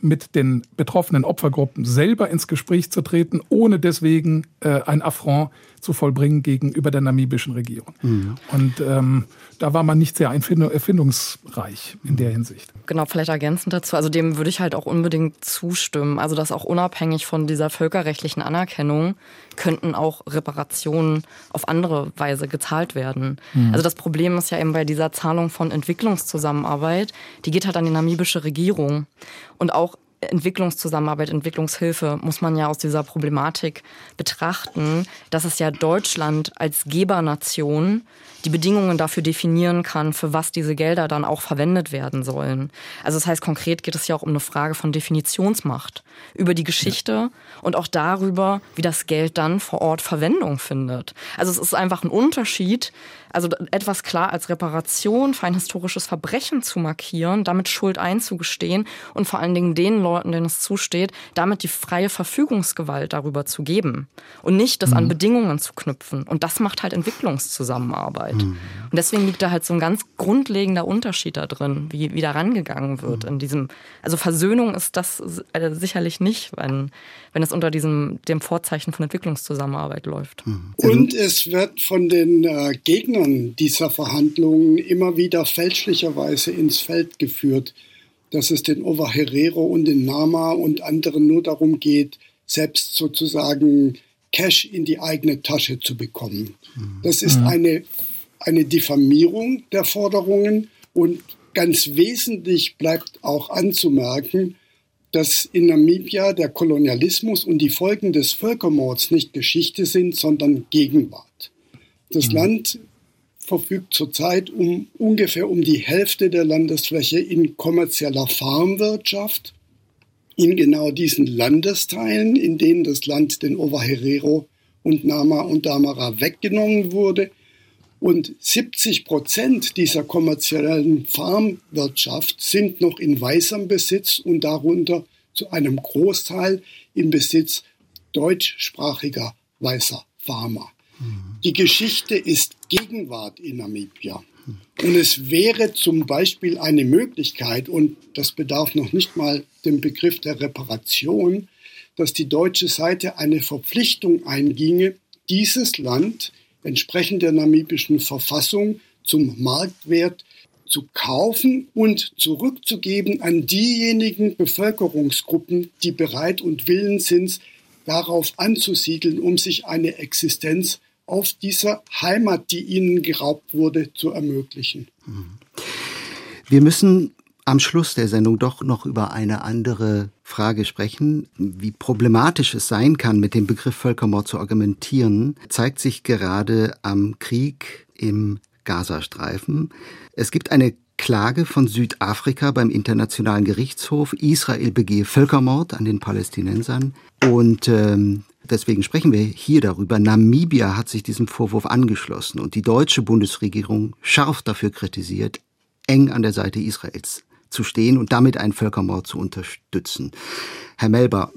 mit den betroffenen Opfergruppen selber ins Gespräch zu treten, ohne deswegen äh, ein Affront zu vollbringen gegenüber der namibischen Regierung. Mhm. Und ähm, da war man nicht sehr erfindungsreich in der Hinsicht. Genau, vielleicht ergänzend dazu. Also dem würde ich halt auch unbedingt zustimmen. Also dass auch unabhängig von dieser völkerrechtlichen Anerkennung könnten auch Reparationen auf andere Weise gezahlt werden. Mhm. Also das Problem ist ja eben bei dieser Zahlung von Entwicklungszusammenarbeit, die geht halt an die namibische Regierung. Und auch Entwicklungszusammenarbeit, Entwicklungshilfe muss man ja aus dieser Problematik betrachten, dass es ja Deutschland als Gebernation die Bedingungen dafür definieren kann, für was diese Gelder dann auch verwendet werden sollen. Also das heißt, konkret geht es ja auch um eine Frage von Definitionsmacht über die Geschichte ja. und auch darüber, wie das Geld dann vor Ort Verwendung findet. Also es ist einfach ein Unterschied, also etwas klar als Reparation für ein historisches Verbrechen zu markieren, damit Schuld einzugestehen und vor allen Dingen den Leuten, denen es zusteht, damit die freie Verfügungsgewalt darüber zu geben und nicht das mhm. an Bedingungen zu knüpfen. Und das macht halt Entwicklungszusammenarbeit. Mhm. Und deswegen liegt da halt so ein ganz grundlegender Unterschied da drin, wie, wie da rangegangen wird mhm. in diesem, also Versöhnung ist das äh, sicherlich nicht, wenn, wenn es unter diesem, dem Vorzeichen von Entwicklungszusammenarbeit läuft. Mhm. Und es wird von den äh, Gegnern dieser Verhandlungen immer wieder fälschlicherweise ins Feld geführt, dass es den Ovaherero und den Nama und anderen nur darum geht, selbst sozusagen Cash in die eigene Tasche zu bekommen. Mhm. Das ist mhm. eine, eine Diffamierung der Forderungen und ganz wesentlich bleibt auch anzumerken, dass in Namibia der Kolonialismus und die Folgen des Völkermords nicht Geschichte sind, sondern Gegenwart. Das mhm. Land verfügt zurzeit um ungefähr um die Hälfte der Landesfläche in kommerzieller Farmwirtschaft. In genau diesen Landesteilen, in denen das Land den Ovaherero und Nama und Damara weggenommen wurde, und 70 Prozent dieser kommerziellen Farmwirtschaft sind noch in weißem Besitz und darunter zu einem Großteil im Besitz deutschsprachiger weißer Farmer. Die Geschichte ist Gegenwart in Namibia. Und es wäre zum Beispiel eine Möglichkeit, und das bedarf noch nicht mal dem Begriff der Reparation, dass die deutsche Seite eine Verpflichtung einginge, dieses Land entsprechend der namibischen Verfassung zum Marktwert zu kaufen und zurückzugeben an diejenigen Bevölkerungsgruppen, die bereit und willens sind, darauf anzusiedeln, um sich eine Existenz auf dieser Heimat, die ihnen geraubt wurde, zu ermöglichen. Wir müssen am Schluss der Sendung doch noch über eine andere Frage sprechen. Wie problematisch es sein kann, mit dem Begriff Völkermord zu argumentieren, zeigt sich gerade am Krieg im Gazastreifen. Es gibt eine Klage von Südafrika beim Internationalen Gerichtshof. Israel begehe Völkermord an den Palästinensern. Und ähm, deswegen sprechen wir hier darüber. Namibia hat sich diesem Vorwurf angeschlossen und die deutsche Bundesregierung scharf dafür kritisiert, eng an der Seite Israels zu stehen und damit einen Völkermord zu unterstützen. Herr Melber,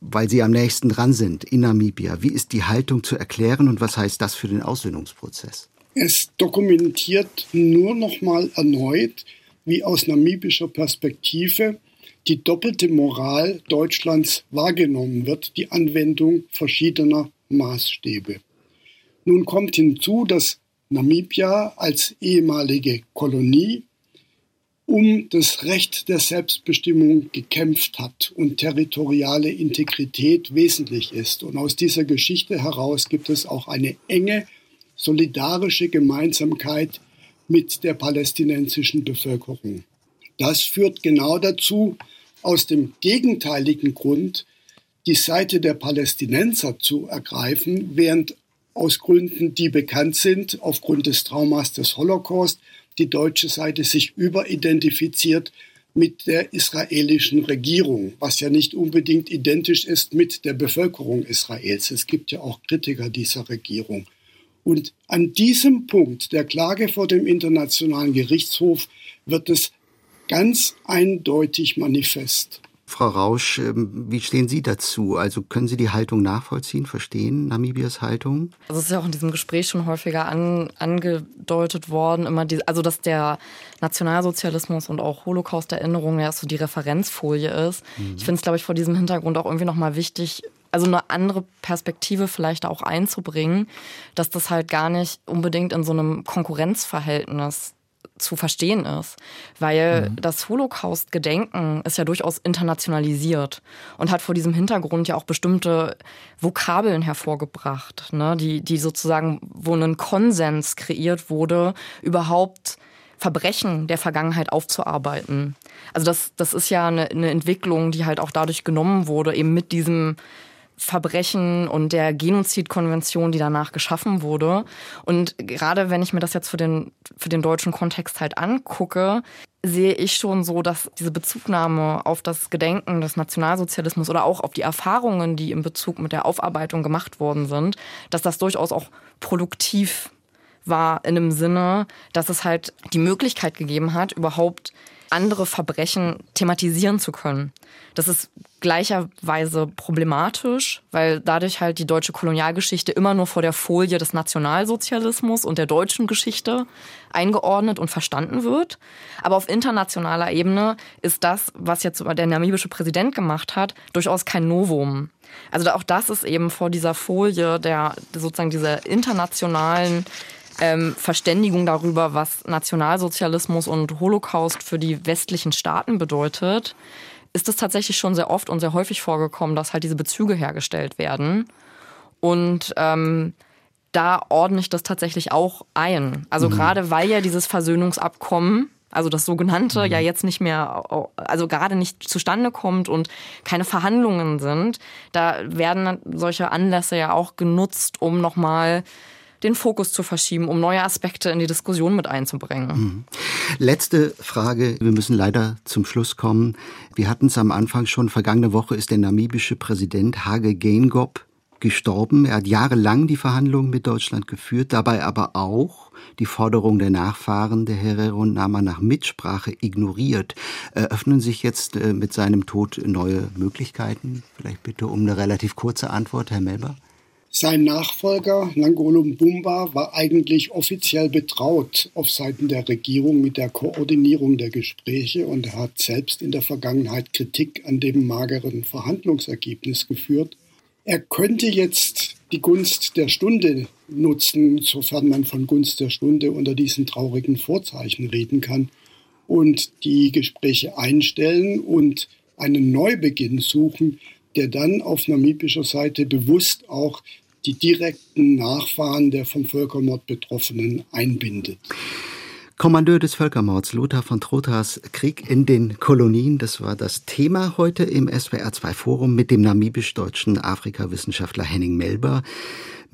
weil Sie am nächsten dran sind in Namibia, wie ist die Haltung zu erklären und was heißt das für den Aussöhnungsprozess? Es dokumentiert nur noch mal erneut, wie aus namibischer Perspektive die doppelte Moral Deutschlands wahrgenommen wird, die Anwendung verschiedener Maßstäbe. Nun kommt hinzu, dass Namibia als ehemalige Kolonie um das Recht der Selbstbestimmung gekämpft hat und territoriale Integrität wesentlich ist. Und aus dieser Geschichte heraus gibt es auch eine enge solidarische Gemeinsamkeit mit der palästinensischen Bevölkerung. Das führt genau dazu, aus dem gegenteiligen Grund die Seite der Palästinenser zu ergreifen, während aus Gründen, die bekannt sind, aufgrund des Traumas des Holocaust, die deutsche Seite sich überidentifiziert mit der israelischen Regierung, was ja nicht unbedingt identisch ist mit der Bevölkerung Israels. Es gibt ja auch Kritiker dieser Regierung. Und an diesem Punkt der Klage vor dem Internationalen Gerichtshof wird es ganz eindeutig manifest. Frau Rausch, ähm, wie stehen Sie dazu? Also können Sie die Haltung nachvollziehen, verstehen, Namibias Haltung? Also es ist ja auch in diesem Gespräch schon häufiger an, angedeutet worden, immer die, also dass der Nationalsozialismus und auch Holocaust-Erinnerung ja so die Referenzfolie ist. Mhm. Ich finde es, glaube ich, vor diesem Hintergrund auch irgendwie nochmal wichtig, also eine andere Perspektive vielleicht auch einzubringen, dass das halt gar nicht unbedingt in so einem Konkurrenzverhältnis zu verstehen ist, weil mhm. das Holocaust-Gedenken ist ja durchaus internationalisiert und hat vor diesem Hintergrund ja auch bestimmte Vokabeln hervorgebracht, ne, die, die sozusagen, wo ein Konsens kreiert wurde, überhaupt Verbrechen der Vergangenheit aufzuarbeiten. Also das, das ist ja eine, eine Entwicklung, die halt auch dadurch genommen wurde, eben mit diesem Verbrechen und der Genozidkonvention, die danach geschaffen wurde. Und gerade wenn ich mir das jetzt für den, für den deutschen Kontext halt angucke, sehe ich schon so, dass diese Bezugnahme auf das Gedenken des Nationalsozialismus oder auch auf die Erfahrungen, die im Bezug mit der Aufarbeitung gemacht worden sind, dass das durchaus auch produktiv war in dem Sinne, dass es halt die Möglichkeit gegeben hat, überhaupt andere Verbrechen thematisieren zu können. Das ist gleicherweise problematisch, weil dadurch halt die deutsche Kolonialgeschichte immer nur vor der Folie des Nationalsozialismus und der deutschen Geschichte eingeordnet und verstanden wird. Aber auf internationaler Ebene ist das, was jetzt der namibische Präsident gemacht hat, durchaus kein Novum. Also auch das ist eben vor dieser Folie der sozusagen dieser internationalen ähm, Verständigung darüber, was Nationalsozialismus und Holocaust für die westlichen Staaten bedeutet, ist es tatsächlich schon sehr oft und sehr häufig vorgekommen, dass halt diese Bezüge hergestellt werden. Und ähm, da ordne ich das tatsächlich auch ein. Also mhm. gerade weil ja dieses Versöhnungsabkommen, also das sogenannte, mhm. ja jetzt nicht mehr, also gerade nicht zustande kommt und keine Verhandlungen sind, da werden solche Anlässe ja auch genutzt, um nochmal den Fokus zu verschieben, um neue Aspekte in die Diskussion mit einzubringen. Mhm. Letzte Frage. Wir müssen leider zum Schluss kommen. Wir hatten es am Anfang schon. Vergangene Woche ist der namibische Präsident Hage Geingob gestorben. Er hat jahrelang die Verhandlungen mit Deutschland geführt, dabei aber auch die Forderung der Nachfahren der Herero und Nama nach Mitsprache ignoriert. Eröffnen sich jetzt äh, mit seinem Tod neue Möglichkeiten? Vielleicht bitte um eine relativ kurze Antwort, Herr Melber. Sein Nachfolger Nangolo Mbumba war eigentlich offiziell betraut auf Seiten der Regierung mit der Koordinierung der Gespräche und hat selbst in der Vergangenheit Kritik an dem mageren Verhandlungsergebnis geführt. Er könnte jetzt die Gunst der Stunde nutzen, sofern man von Gunst der Stunde unter diesen traurigen Vorzeichen reden kann, und die Gespräche einstellen und einen Neubeginn suchen, der dann auf namibischer Seite bewusst auch die direkten Nachfahren der vom Völkermord Betroffenen einbindet. Kommandeur des Völkermords Lothar von Trothas Krieg in den Kolonien, das war das Thema heute im SWR2 Forum mit dem namibisch-deutschen Afrikawissenschaftler Henning Melber.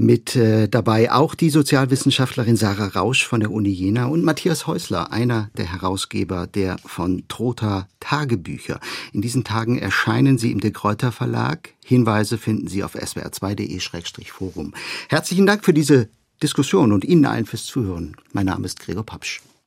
Mit äh, dabei auch die Sozialwissenschaftlerin Sarah Rausch von der Uni Jena und Matthias Häusler, einer der Herausgeber der von Trotha Tagebücher. In diesen Tagen erscheinen sie im De Kräuter Verlag. Hinweise finden Sie auf swr2.de-forum. Herzlichen Dank für diese Diskussion und Ihnen allen fürs Zuhören. Mein Name ist Gregor Papsch.